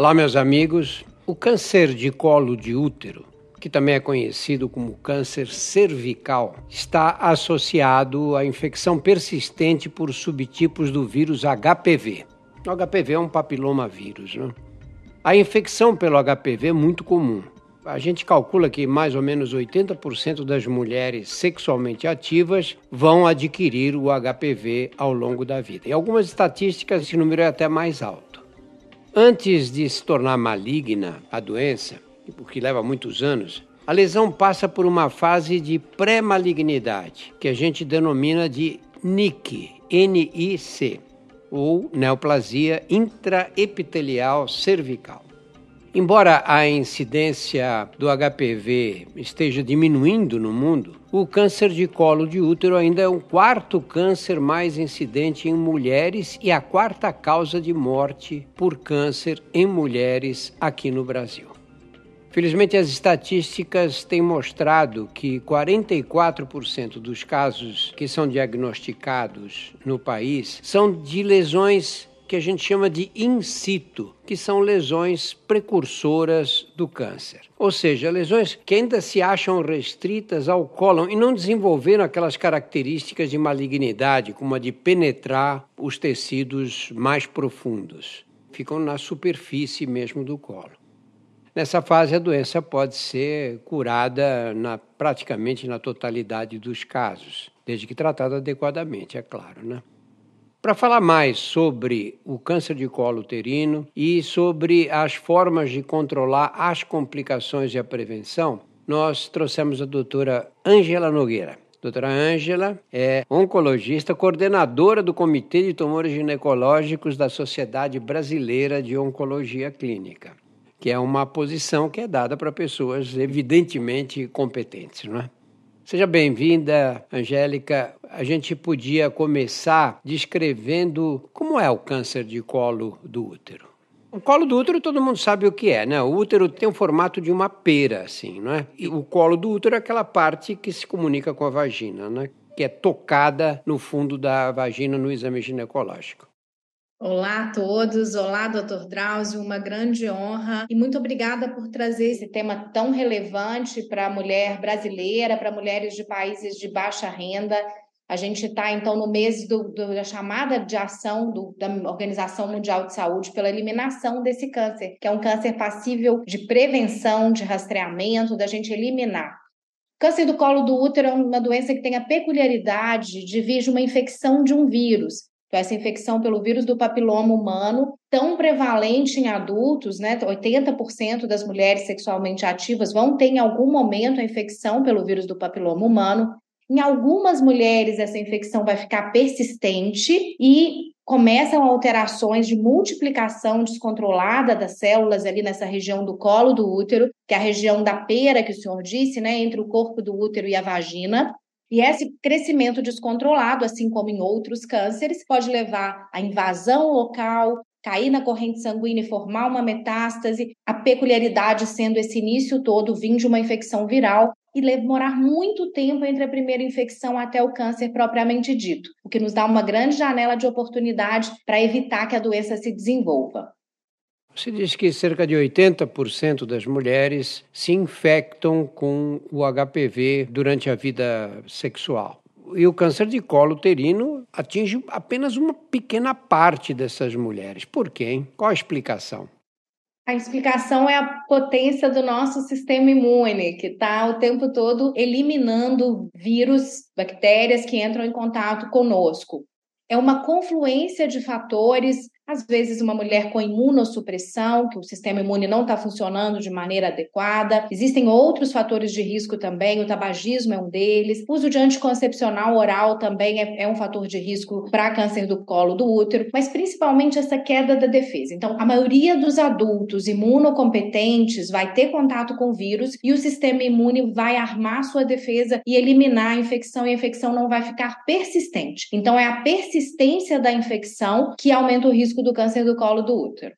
Olá, meus amigos. O câncer de colo de útero, que também é conhecido como câncer cervical, está associado à infecção persistente por subtipos do vírus HPV. O HPV é um papiloma vírus. Né? A infecção pelo HPV é muito comum. A gente calcula que mais ou menos 80% das mulheres sexualmente ativas vão adquirir o HPV ao longo da vida. Em algumas estatísticas, esse número é até mais alto. Antes de se tornar maligna a doença, porque leva muitos anos, a lesão passa por uma fase de pré-malignidade, que a gente denomina de NIC, N-I-C, ou neoplasia intraepitelial cervical. Embora a incidência do HPV esteja diminuindo no mundo, o câncer de colo de útero ainda é o quarto câncer mais incidente em mulheres e a quarta causa de morte por câncer em mulheres aqui no Brasil. Felizmente, as estatísticas têm mostrado que 44% dos casos que são diagnosticados no país são de lesões que a gente chama de in situ, que são lesões precursoras do câncer. Ou seja, lesões que ainda se acham restritas ao cólon e não desenvolveram aquelas características de malignidade, como a de penetrar os tecidos mais profundos. Ficam na superfície mesmo do colo. Nessa fase, a doença pode ser curada na, praticamente na totalidade dos casos, desde que tratada adequadamente, é claro, né? Para falar mais sobre o câncer de colo uterino e sobre as formas de controlar as complicações e a prevenção, nós trouxemos a doutora Ângela Nogueira. Doutora Ângela é oncologista, coordenadora do Comitê de Tumores Ginecológicos da Sociedade Brasileira de Oncologia Clínica, que é uma posição que é dada para pessoas evidentemente competentes, não é? Seja bem-vinda, Angélica. A gente podia começar descrevendo como é o câncer de colo do útero. O colo do útero todo mundo sabe o que é, né? O útero tem o formato de uma pera, assim, não é? E o colo do útero é aquela parte que se comunica com a vagina, né? Que é tocada no fundo da vagina no exame ginecológico. Olá a todos, olá, doutor Drauzio, uma grande honra e muito obrigada por trazer esse tema tão relevante para a mulher brasileira, para mulheres de países de baixa renda. A gente está, então, no mês do, do, da chamada de ação do, da Organização Mundial de Saúde pela eliminação desse câncer, que é um câncer passível de prevenção, de rastreamento, da gente eliminar. Câncer do colo do útero é uma doença que tem a peculiaridade de vir de uma infecção de um vírus. Então, essa infecção pelo vírus do papiloma humano, tão prevalente em adultos, né? 80% das mulheres sexualmente ativas vão ter em algum momento a infecção pelo vírus do papiloma humano. Em algumas mulheres, essa infecção vai ficar persistente e começam alterações de multiplicação descontrolada das células ali nessa região do colo do útero, que é a região da pera que o senhor disse, né, entre o corpo do útero e a vagina. E esse crescimento descontrolado, assim como em outros cânceres, pode levar à invasão local, cair na corrente sanguínea e formar uma metástase, a peculiaridade sendo esse início todo vindo de uma infecção viral e demorar muito tempo entre a primeira infecção até o câncer propriamente dito, o que nos dá uma grande janela de oportunidade para evitar que a doença se desenvolva. Se diz que cerca de 80% das mulheres se infectam com o HPV durante a vida sexual. E o câncer de colo uterino atinge apenas uma pequena parte dessas mulheres. Por quê? Hein? Qual a explicação? A explicação é a potência do nosso sistema imune, que está o tempo todo eliminando vírus, bactérias que entram em contato conosco. É uma confluência de fatores às vezes, uma mulher com imunossupressão, que o sistema imune não está funcionando de maneira adequada. Existem outros fatores de risco também, o tabagismo é um deles. O uso de anticoncepcional oral também é, é um fator de risco para câncer do colo do útero, mas principalmente essa queda da defesa. Então, a maioria dos adultos imunocompetentes vai ter contato com o vírus e o sistema imune vai armar sua defesa e eliminar a infecção, e a infecção não vai ficar persistente. Então, é a persistência da infecção que aumenta o risco risco do câncer do colo do útero.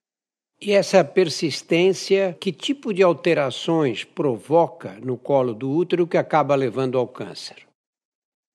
E essa persistência, que tipo de alterações provoca no colo do útero que acaba levando ao câncer?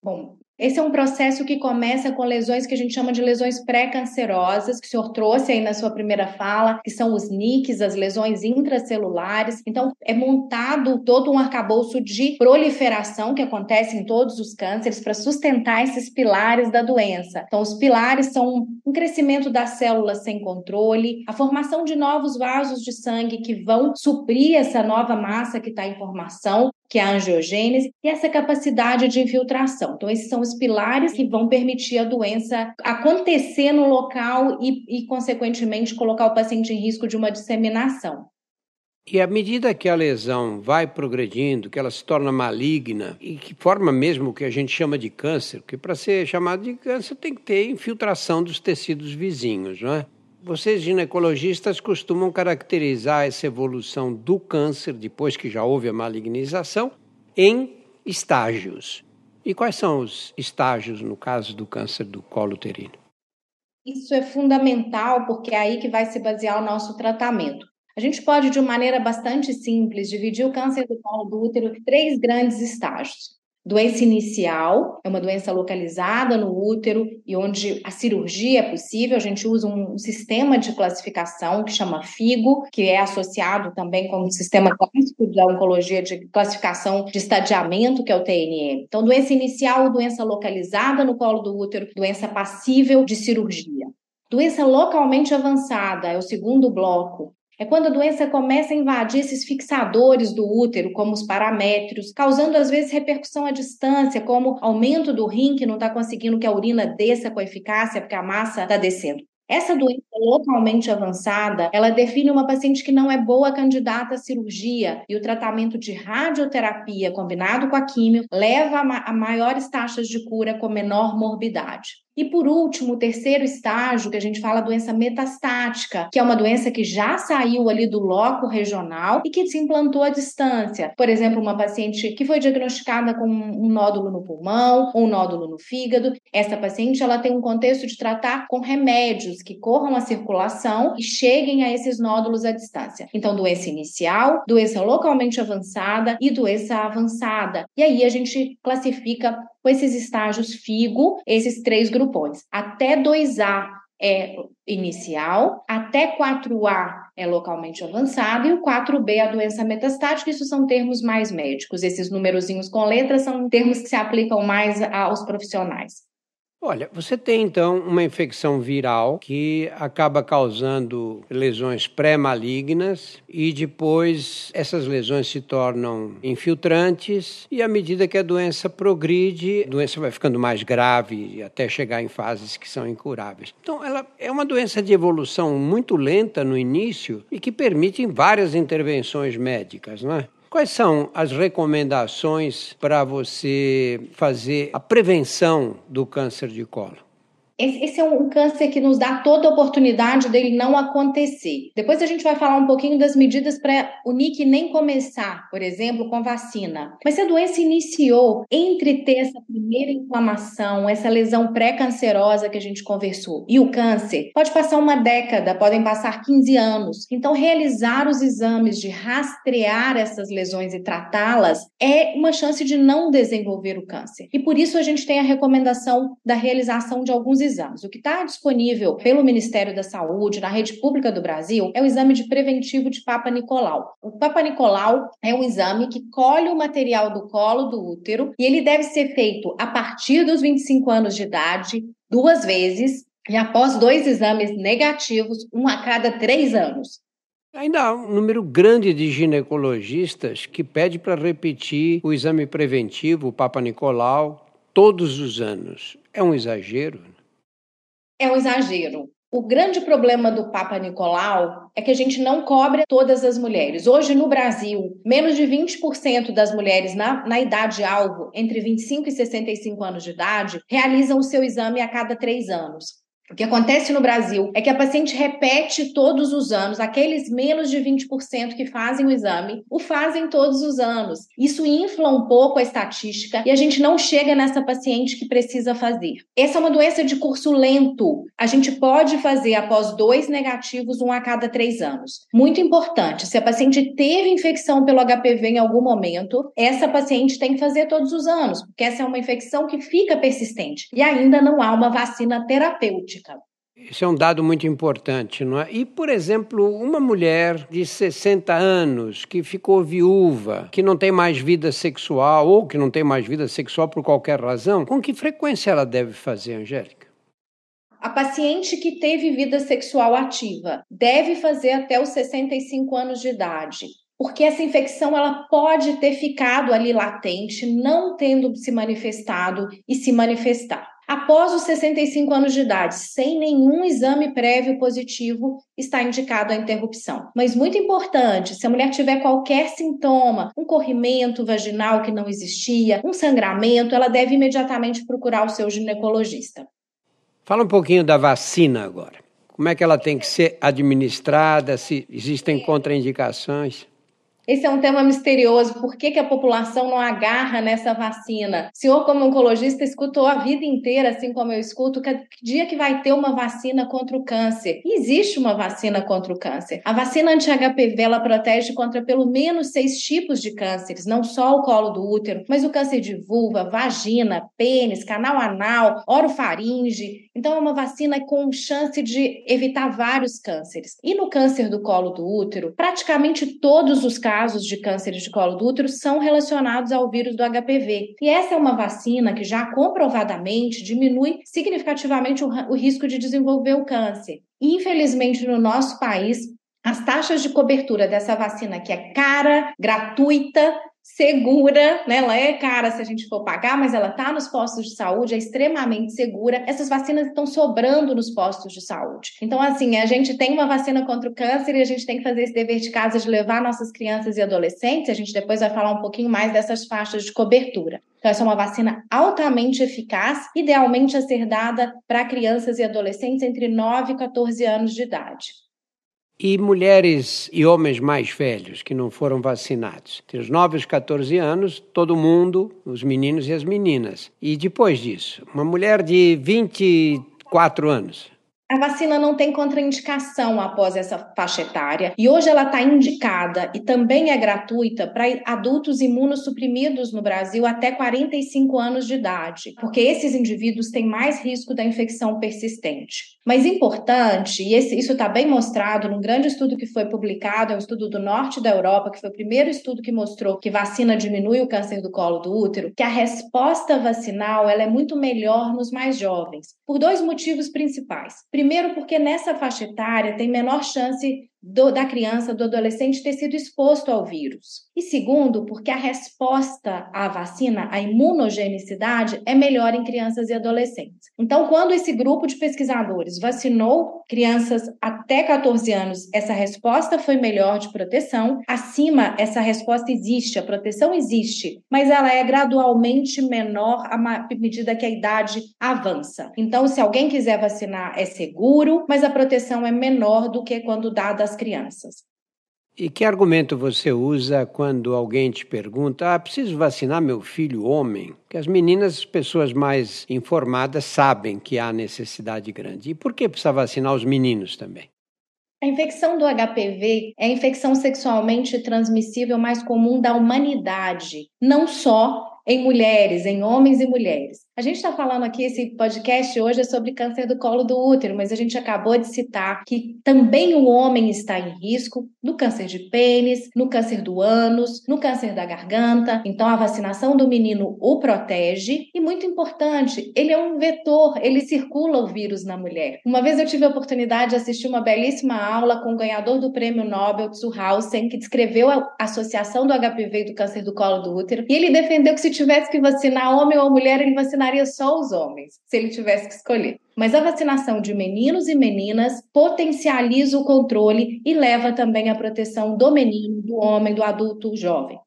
Bom, Esse é um processo que começa com lesões que a gente chama de lesões pré-cancerosas, que o senhor trouxe aí na sua primeira fala, que são os NICs, as lesões intracelulares. Então, é montado todo um arcabouço de proliferação que acontece em todos os cânceres para sustentar esses pilares da doença. Então, os pilares são um crescimento das células sem controle, a formação de novos vasos de sangue que vão suprir essa nova massa que está em formação, que é a angiogênese, e essa capacidade de infiltração. Então, esses são os pilares que vão permitir a doença acontecer no local e, e consequentemente, colocar o paciente em risco de uma disseminação. E à medida que a lesão vai progredindo, que ela se torna maligna e que forma mesmo o que a gente chama de câncer, porque para ser chamado de câncer tem que ter infiltração dos tecidos vizinhos, não é? Vocês ginecologistas costumam caracterizar essa evolução do câncer, depois que já houve a malignização, em estágios. E quais são os estágios no caso do câncer do colo uterino? Isso é fundamental porque é aí que vai se basear o nosso tratamento. A gente pode, de uma maneira bastante simples, dividir o câncer do colo do útero em três grandes estágios. Doença inicial é uma doença localizada no útero e onde a cirurgia é possível. A gente usa um sistema de classificação que chama FIGO, que é associado também com o sistema clássico da oncologia de classificação de estadiamento, que é o TNM. Então, doença inicial, doença localizada no colo do útero, doença passível de cirurgia. Doença localmente avançada é o segundo bloco, é quando a doença começa a invadir esses fixadores do útero, como os paramétrios, causando às vezes repercussão à distância, como aumento do rim, que não está conseguindo que a urina desça com eficácia, porque a massa está descendo. Essa doença localmente avançada, ela define uma paciente que não é boa candidata à cirurgia e o tratamento de radioterapia combinado com a químio leva a maiores taxas de cura com menor morbidade. E por último, o terceiro estágio, que a gente fala doença metastática, que é uma doença que já saiu ali do loco regional e que se implantou à distância. Por exemplo, uma paciente que foi diagnosticada com um nódulo no pulmão ou um nódulo no fígado. Essa paciente ela tem um contexto de tratar com remédios que corram a circulação e cheguem a esses nódulos à distância. Então, doença inicial, doença localmente avançada e doença avançada. E aí a gente classifica com esses estágios FIGO, esses três grupões. Até 2A é inicial, até 4A é localmente avançado e o 4B é a doença metastática. Isso são termos mais médicos. Esses numerozinhos com letras são termos que se aplicam mais aos profissionais. Olha, você tem então uma infecção viral que acaba causando lesões pré-malignas e depois essas lesões se tornam infiltrantes e à medida que a doença progride, a doença vai ficando mais grave até chegar em fases que são incuráveis. Então, ela é uma doença de evolução muito lenta no início e que permite várias intervenções médicas, não é? Quais são as recomendações para você fazer a prevenção do câncer de colo? Esse é um câncer que nos dá toda a oportunidade dele não acontecer. Depois a gente vai falar um pouquinho das medidas para o NIC nem começar, por exemplo, com vacina. Mas se a doença iniciou entre ter essa primeira inflamação, essa lesão pré-cancerosa que a gente conversou, e o câncer, pode passar uma década, podem passar 15 anos. Então, realizar os exames de rastrear essas lesões e tratá-las é uma chance de não desenvolver o câncer. E por isso a gente tem a recomendação da realização de alguns exames. O que está disponível pelo Ministério da Saúde, na rede pública do Brasil, é o exame de preventivo de Papa Nicolau. O Papa Nicolau é um exame que colhe o material do colo do útero e ele deve ser feito a partir dos 25 anos de idade, duas vezes, e após dois exames negativos, um a cada três anos. Ainda há um número grande de ginecologistas que pede para repetir o exame preventivo, o Papa Nicolau, todos os anos. É um exagero? É um exagero. O grande problema do Papa Nicolau é que a gente não cobre todas as mulheres. Hoje, no Brasil, menos de 20% das mulheres na, na idade-alvo, entre 25 e 65 anos de idade, realizam o seu exame a cada três anos. O que acontece no Brasil é que a paciente repete todos os anos, aqueles menos de 20% que fazem o exame, o fazem todos os anos. Isso infla um pouco a estatística e a gente não chega nessa paciente que precisa fazer. Essa é uma doença de curso lento. A gente pode fazer após dois negativos, um a cada três anos. Muito importante, se a paciente teve infecção pelo HPV em algum momento, essa paciente tem que fazer todos os anos, porque essa é uma infecção que fica persistente e ainda não há uma vacina terapêutica política. Isso é um dado muito importante, não é? E, por exemplo, uma mulher de 60 anos que ficou viúva, que não tem mais vida sexual ou que não tem mais vida sexual por qualquer razão, com que frequência ela deve fazer, Angélica? A paciente que teve vida sexual ativa deve fazer até os 65 anos de idade, porque essa infecção ela pode ter ficado ali latente, não tendo se manifestado e se manifestar. Após os 65 anos de idade, sem nenhum exame prévio positivo, está indicado a interrupção. Mas muito importante, se a mulher tiver qualquer sintoma, um corrimento vaginal que não existia, um sangramento, ela deve imediatamente procurar o seu ginecologista. Fala um pouquinho da vacina agora. Como é que ela tem que ser administrada? Se existem contraindicações? Esse é um tema misterioso. Por que, que a população não agarra nessa vacina? O senhor, como oncologista, escutou a vida inteira, assim como eu escuto, que dia que vai ter uma vacina contra o câncer. existe uma vacina contra o câncer. A vacina anti-HPV ela protege contra pelo menos seis tipos de cânceres, não só o colo do útero, mas o câncer de vulva, vagina, pênis, canal anal, orofaringe. Então, é uma vacina com chance de evitar vários cânceres. E no câncer do colo do útero, praticamente todos os casos casos de câncer de colo do útero são relacionados ao vírus do HPV. E essa é uma vacina que já comprovadamente diminui significativamente o, o risco de desenvolver o câncer. Infelizmente, no nosso país, as taxas de cobertura dessa vacina, que é cara, gratuita, segura, né? Ela é cara se a gente for pagar, mas ela está nos postos de saúde, é extremamente segura. Essas vacinas estão sobrando nos postos de saúde. Então, assim, a gente tem uma vacina contra o câncer e a gente tem que fazer esse dever de casa de levar nossas crianças e adolescentes. A gente depois vai falar um pouquinho mais dessas faixas de cobertura. Então, essa é uma vacina altamente eficaz, idealmente a ser dada para crianças e adolescentes entre 9 e 14 anos de idade. E mulheres e homens mais velhos que não foram vacinados. Tem os 9 aos 14 anos, todo mundo, os meninos e as meninas. E depois disso, uma mulher de 24 anos, a vacina não tem contraindicação após essa faixa etária e hoje ela está indicada e também é gratuita para adultos imunossuprimidos no Brasil até 45 anos de idade, porque esses indivíduos têm mais risco da infecção persistente. Mas importante, e esse, isso está bem mostrado num grande estudo que foi publicado, é um estudo do norte da Europa, que foi o primeiro estudo que mostrou que vacina diminui o câncer do colo do útero, que a resposta vacinal ela é muito melhor nos mais jovens, por dois motivos principais. Primeiro, porque nessa faixa etária tem menor chance do, da criança, do adolescente ter sido exposto ao vírus. E segundo, porque a resposta à vacina, a imunogenicidade, é melhor em crianças e adolescentes. Então, quando esse grupo de pesquisadores vacinou crianças até 14 anos, essa resposta foi melhor de proteção. Acima, essa resposta existe, a proteção existe, mas ela é gradualmente menor à medida que a idade avança. Então, se alguém quiser vacinar, é seguro, mas a proteção é menor do que quando dada crianças. E que argumento você usa quando alguém te pergunta: ah, preciso vacinar meu filho homem? Que as meninas, as pessoas mais informadas, sabem que há necessidade grande. E por que precisa vacinar os meninos também? A infecção do HPV é a infecção sexualmente transmissível mais comum da humanidade, não só em mulheres, em homens e mulheres. A gente está falando aqui, esse podcast hoje é sobre câncer do colo do útero, mas a gente acabou de citar que também o homem está em risco no câncer de pênis, no câncer do ânus, no câncer da garganta. Então, a vacinação do menino o protege e, muito importante, ele é um vetor, ele circula o vírus na mulher. Uma vez eu tive a oportunidade de assistir uma belíssima aula com o ganhador do prêmio Nobel, Tsuhausen, que descreveu a associação do HPV e do câncer do colo do útero, e ele defendeu que se tivesse que vacinar homem ou mulher, ele vacinaria vacinaria só os homens, se ele tivesse que escolher. Mas a vacinação de meninos e meninas potencializa o controle e leva também à proteção do menino, do homem, do adulto jovem.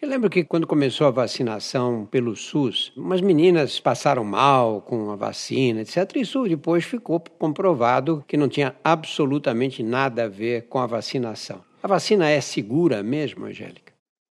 Eu lembro que quando começou a vacinação pelo SUS, umas meninas passaram mal com a vacina, etc. Isso depois ficou comprovado que não tinha absolutamente nada a ver com a vacinação. A vacina é segura mesmo, Angélica?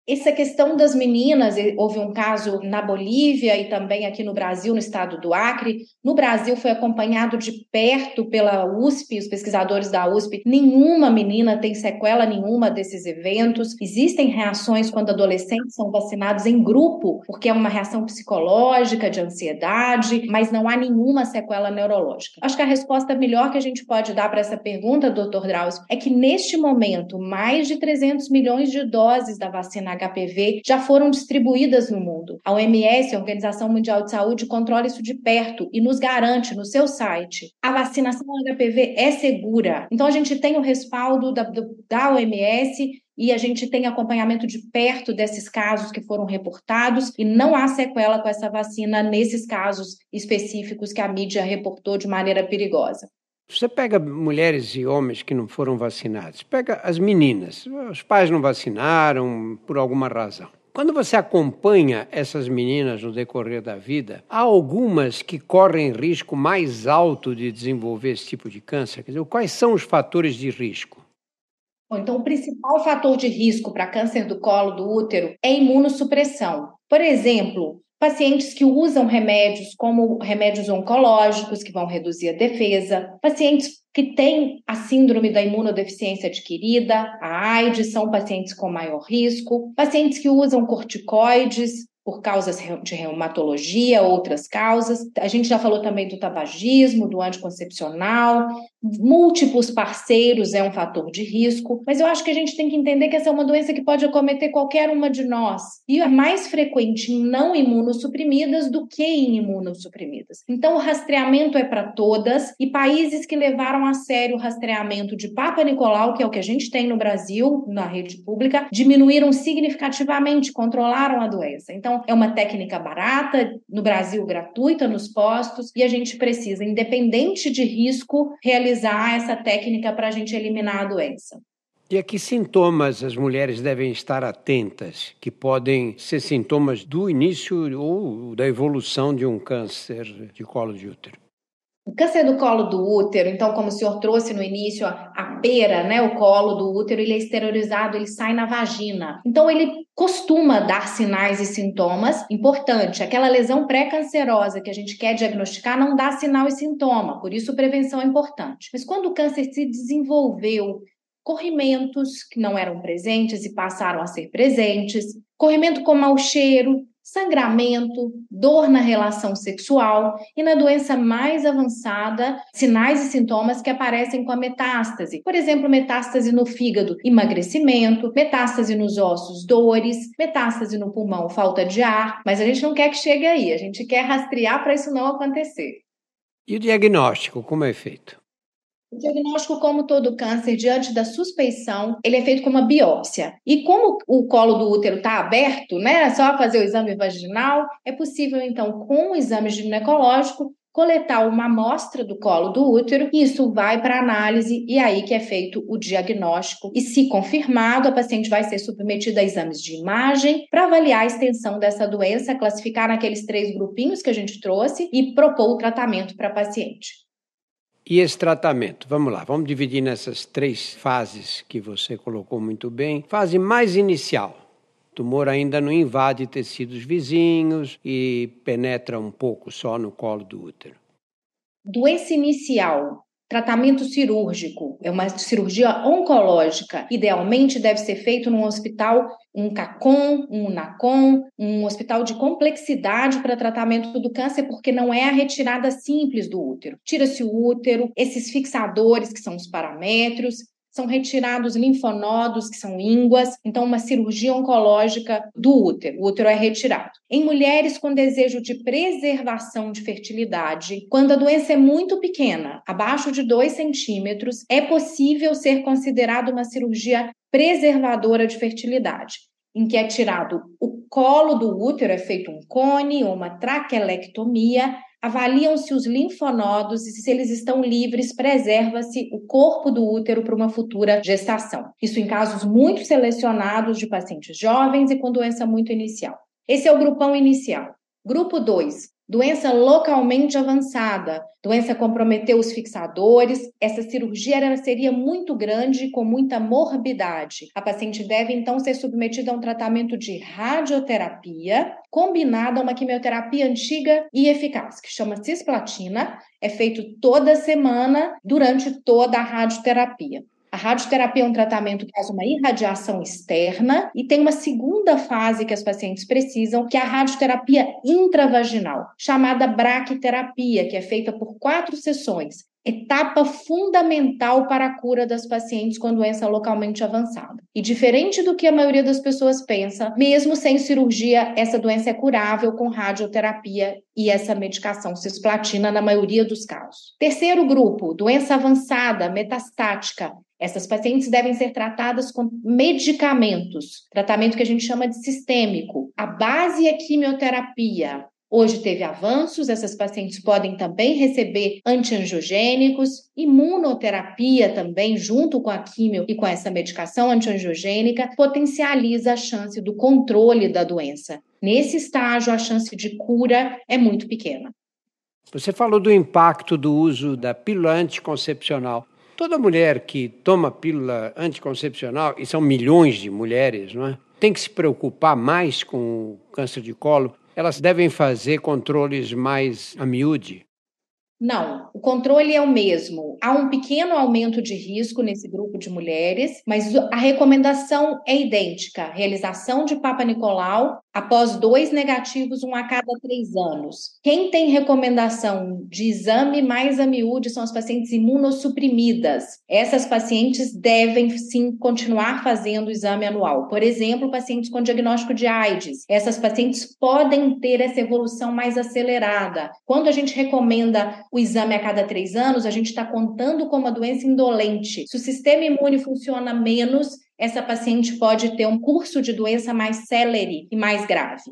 Essa questão das meninas, houve um caso na Bolívia e também aqui no Brasil, no estado do Acre. No Brasil foi acompanhado de perto pela USP, os pesquisadores da USP. Nenhuma menina tem sequela nenhuma desses eventos. Existem reações quando adolescentes são vacinados em grupo, porque é uma reação psicológica, de ansiedade, mas não há nenhuma sequela neurológica. Acho que a resposta melhor que a gente pode dar para essa pergunta, doutor Drauzio, é que neste momento, mais de 300 milhões de doses da vacina HPV já foram distribuídas no mundo. A OMS, a Organização Mundial de Saúde, controla isso de perto e nos garante no seu site. A vacinação HPV é segura. Então a gente tem o respaldo da, da OMS e a gente tem acompanhamento de perto desses casos que foram reportados e não há sequela com essa vacina nesses casos específicos que a mídia reportou de maneira perigosa. Você pega mulheres e homens que não foram vacinados, pega as meninas, os pais não vacinaram por alguma razão. Quando você acompanha essas meninas no decorrer da vida, há algumas que correm risco mais alto de desenvolver esse tipo de câncer. Quer dizer, quais são os fatores de risco? Bom, então, o principal fator de risco para câncer do colo do útero é imunossupressão. Por exemplo, pacientes que usam remédios como remédios oncológicos, que vão reduzir a defesa, pacientes que têm a síndrome da imunodeficiência adquirida, a AIDS, são pacientes com maior risco, pacientes que usam corticoides, por causas de reumatologia, outras causas. A gente já falou também do tabagismo, do anticoncepcional, múltiplos parceiros é um fator de risco, mas eu acho que a gente tem que entender que essa é uma doença que pode acometer qualquer uma de nós e é mais frequente em não imunossuprimidas do que em imunossuprimidas. Então, o rastreamento é para todas e países que levaram a sério o rastreamento de Papa Nicolau, que é o que a gente tem no Brasil, na rede pública, diminuíram significativamente, controlaram a doença. Então, é uma técnica barata, no Brasil gratuita nos postos, e a gente precisa, independente de risco, realizar essa técnica para a gente eliminar a doença. E a que sintomas as mulheres devem estar atentas, que podem ser sintomas do início ou da evolução de um câncer de colo de útero? O câncer do colo do útero, então, como o senhor trouxe no início, a, pera, né, o colo do útero, ele é exteriorizado, ele sai na vagina. Então, ele costuma dar sinais e sintomas. Importante, aquela lesão pré-cancerosa que a gente quer diagnosticar não dá sinal e sintoma, por isso prevenção é importante. Mas quando o câncer se desenvolveu, corrimentos que não eram presentes e passaram a ser presentes, corrimento com mau cheiro, sangramento, dor na relação sexual e na doença mais avançada, sinais e sintomas que aparecem com a metástase. Por exemplo, metástase no fígado, emagrecimento, metástase nos ossos, dores, metástase no pulmão, falta de ar, mas a gente não quer que chegue aí, a gente quer rastrear para isso não acontecer. E o diagnóstico, como é feito? O diagnóstico, como todo câncer, diante da suspeição, ele é feito com uma biópsia. E como o colo do útero está aberto, né, só fazer o exame vaginal, é possível, então, com o exame ginecológico, coletar uma amostra do colo do útero, e isso vai para análise e aí que é feito o diagnóstico. E se confirmado, a paciente vai ser submetida a exames de imagem para avaliar a extensão dessa doença, classificar naqueles três grupinhos que a gente trouxe e propor o tratamento para a paciente. E esse tratamento? Vamos lá, vamos dividir nessas três fases que você colocou muito bem. Fase mais inicial. O tumor ainda não invade tecidos vizinhos e penetra um pouco só no colo do útero. Doença inicial. Tratamento cirúrgico é uma cirurgia oncológica. Idealmente deve ser feito num hospital, um CACOM, um UNACOM, um hospital de complexidade para tratamento do câncer, porque não é a retirada simples do útero. Tira-se o útero, esses fixadores que são os paramétros, são retirados linfonodos, que são ínguas, então uma cirurgia oncológica do útero. O útero é retirado. Em mulheres com desejo de preservação de fertilidade, quando a doença é muito pequena, abaixo de 2 centímetros, é possível ser considerado uma cirurgia preservadora de fertilidade. Em que é tirado o colo do útero, é feito um cone ou uma traquelectomia, avaliam-se os linfonodos e se eles estão livres, preserva-se o corpo do útero para uma futura gestação. Isso em casos muito selecionados de pacientes jovens e com doença muito inicial. Esse é o grupão inicial. Grupo 2, Doença localmente avançada, doença comprometeu os fixadores, essa cirurgia seria muito grande com muita morbidade. A paciente deve então ser submetida a um tratamento de radioterapia combinada a uma quimioterapia antiga e eficaz, que chama cisplatina, é feito toda semana durante toda a radioterapia. A radioterapia é um tratamento que faz uma irradiação externa e tem uma segunda fase que as pacientes precisam, que é a radioterapia intravaginal, chamada braquiterapia, que é feita por quatro sessões etapa fundamental para a cura das pacientes com doença localmente avançada. E diferente do que a maioria das pessoas pensa, mesmo sem cirurgia, essa doença é curável com radioterapia e essa medicação cisplatina na maioria dos casos. Terceiro grupo, doença avançada, metastática. Essas pacientes devem ser tratadas com medicamentos, tratamento que a gente chama de sistêmico. A base é quimioterapia. Hoje teve avanços, essas pacientes podem também receber antiangiogênicos, imunoterapia também, junto com a quimio e com essa medicação antiangiogênica, potencializa a chance do controle da doença. Nesse estágio, a chance de cura é muito pequena. Você falou do impacto do uso da pílula anticoncepcional. Toda mulher que toma pílula anticoncepcional, e são milhões de mulheres, não é? Tem que se preocupar mais com o câncer de colo. Elas devem fazer controles mais a miúde. Não, o controle é o mesmo. Há um pequeno aumento de risco nesse grupo de mulheres, mas a recomendação é idêntica: realização de Papa Nicolau após dois negativos, um a cada três anos. Quem tem recomendação de exame mais a miúde são as pacientes imunossuprimidas. Essas pacientes devem sim continuar fazendo o exame anual. Por exemplo, pacientes com diagnóstico de AIDS. Essas pacientes podem ter essa evolução mais acelerada. Quando a gente recomenda o exame a cada três anos, a gente está contando como uma doença indolente. Se o sistema imune funciona menos, essa paciente pode ter um curso de doença mais célere e mais grave.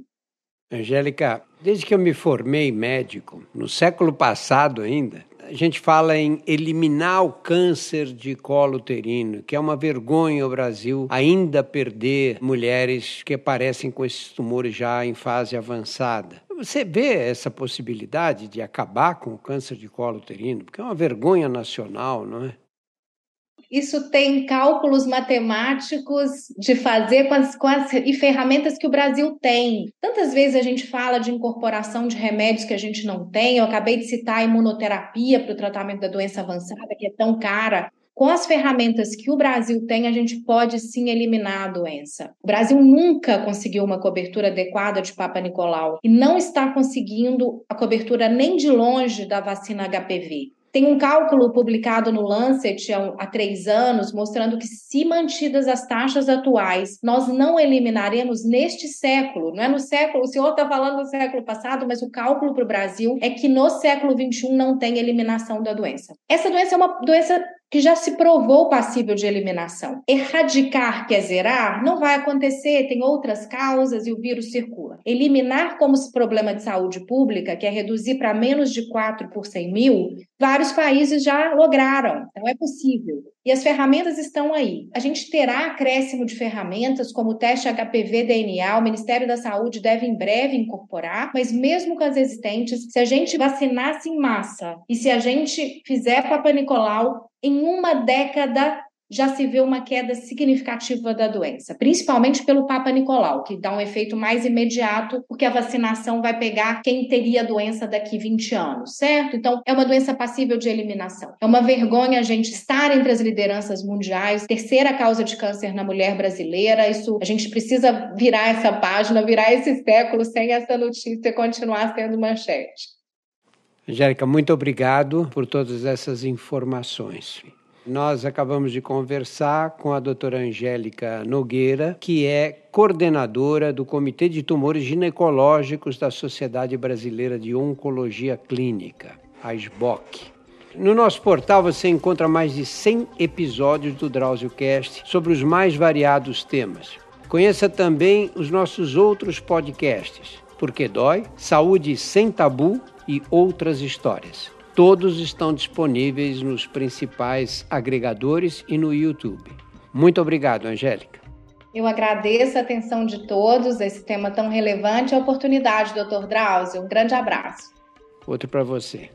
Angélica, desde que eu me formei médico, no século passado ainda, a gente fala em eliminar o câncer de colo uterino, que é uma vergonha o Brasil ainda perder mulheres que aparecem com esses tumores já em fase avançada. Você vê essa possibilidade de acabar com o câncer de colo uterino? Porque é uma vergonha nacional, não é? Isso tem cálculos matemáticos de fazer com as, com as e ferramentas que o Brasil tem. Tantas vezes a gente fala de incorporação de remédios que a gente não tem. Eu acabei de citar a imunoterapia para o tratamento da doença avançada, que é tão cara. Com as ferramentas que o Brasil tem, a gente pode sim eliminar a doença. O Brasil nunca conseguiu uma cobertura adequada de Papa Nicolau e não está conseguindo a cobertura nem de longe da vacina HPV. Tem um cálculo publicado no Lancet há, três anos mostrando que, se mantidas as taxas atuais, nós não eliminaremos neste século, não é no século, o senhor está falando do século passado, mas o cálculo para o Brasil é que no século XXI não tem eliminação da doença. Essa doença é uma doença que já se provou passível de eliminação. Erradicar, quer zerar, não vai acontecer, tem outras causas e o vírus circula. Eliminar como problema de saúde pública, que é reduzir para menos de 4 por 100 mil, vários países já lograram, então é possível. E as ferramentas estão aí. A gente terá acréscimo de ferramentas como o teste HPV-DNA, o Ministério da Saúde deve em breve incorporar, mas mesmo com as existentes, se a gente vacinasse em massa e se a gente fizer Papa Nicolau, em uma década já se vê uma queda significativa da doença, principalmente pelo Papa Nicolau, que dá um efeito mais imediato, porque a vacinação vai pegar quem teria a doença daqui 20 anos, certo? Então, é uma doença passível de eliminação. É uma vergonha a gente estar entre as lideranças mundiais, terceira causa de câncer na mulher brasileira. Isso, a gente precisa virar essa página, virar esse século sem essa notícia continuar sendo manchete. Angélica, muito obrigado por todas essas informações. Nós acabamos de conversar com a doutora Angélica Nogueira, que é coordenadora do Comitê de Tumores Ginecológicos da Sociedade Brasileira de Oncologia Clínica, a SBOC. No nosso portal você encontra mais de 100 episódios do DrauzioCast sobre os mais variados temas Conheça também os nossos outros podcasts, Porque Dói, Saúde Sem Tabu e outras histórias. Todos estão disponíveis nos principais agregadores e no YouTube. Muito obrigado, Angélica. Eu agradeço a atenção de todos esse tema tão relevante e a oportunidade, doutor Drauzio. Um grande abraço. Outro para você.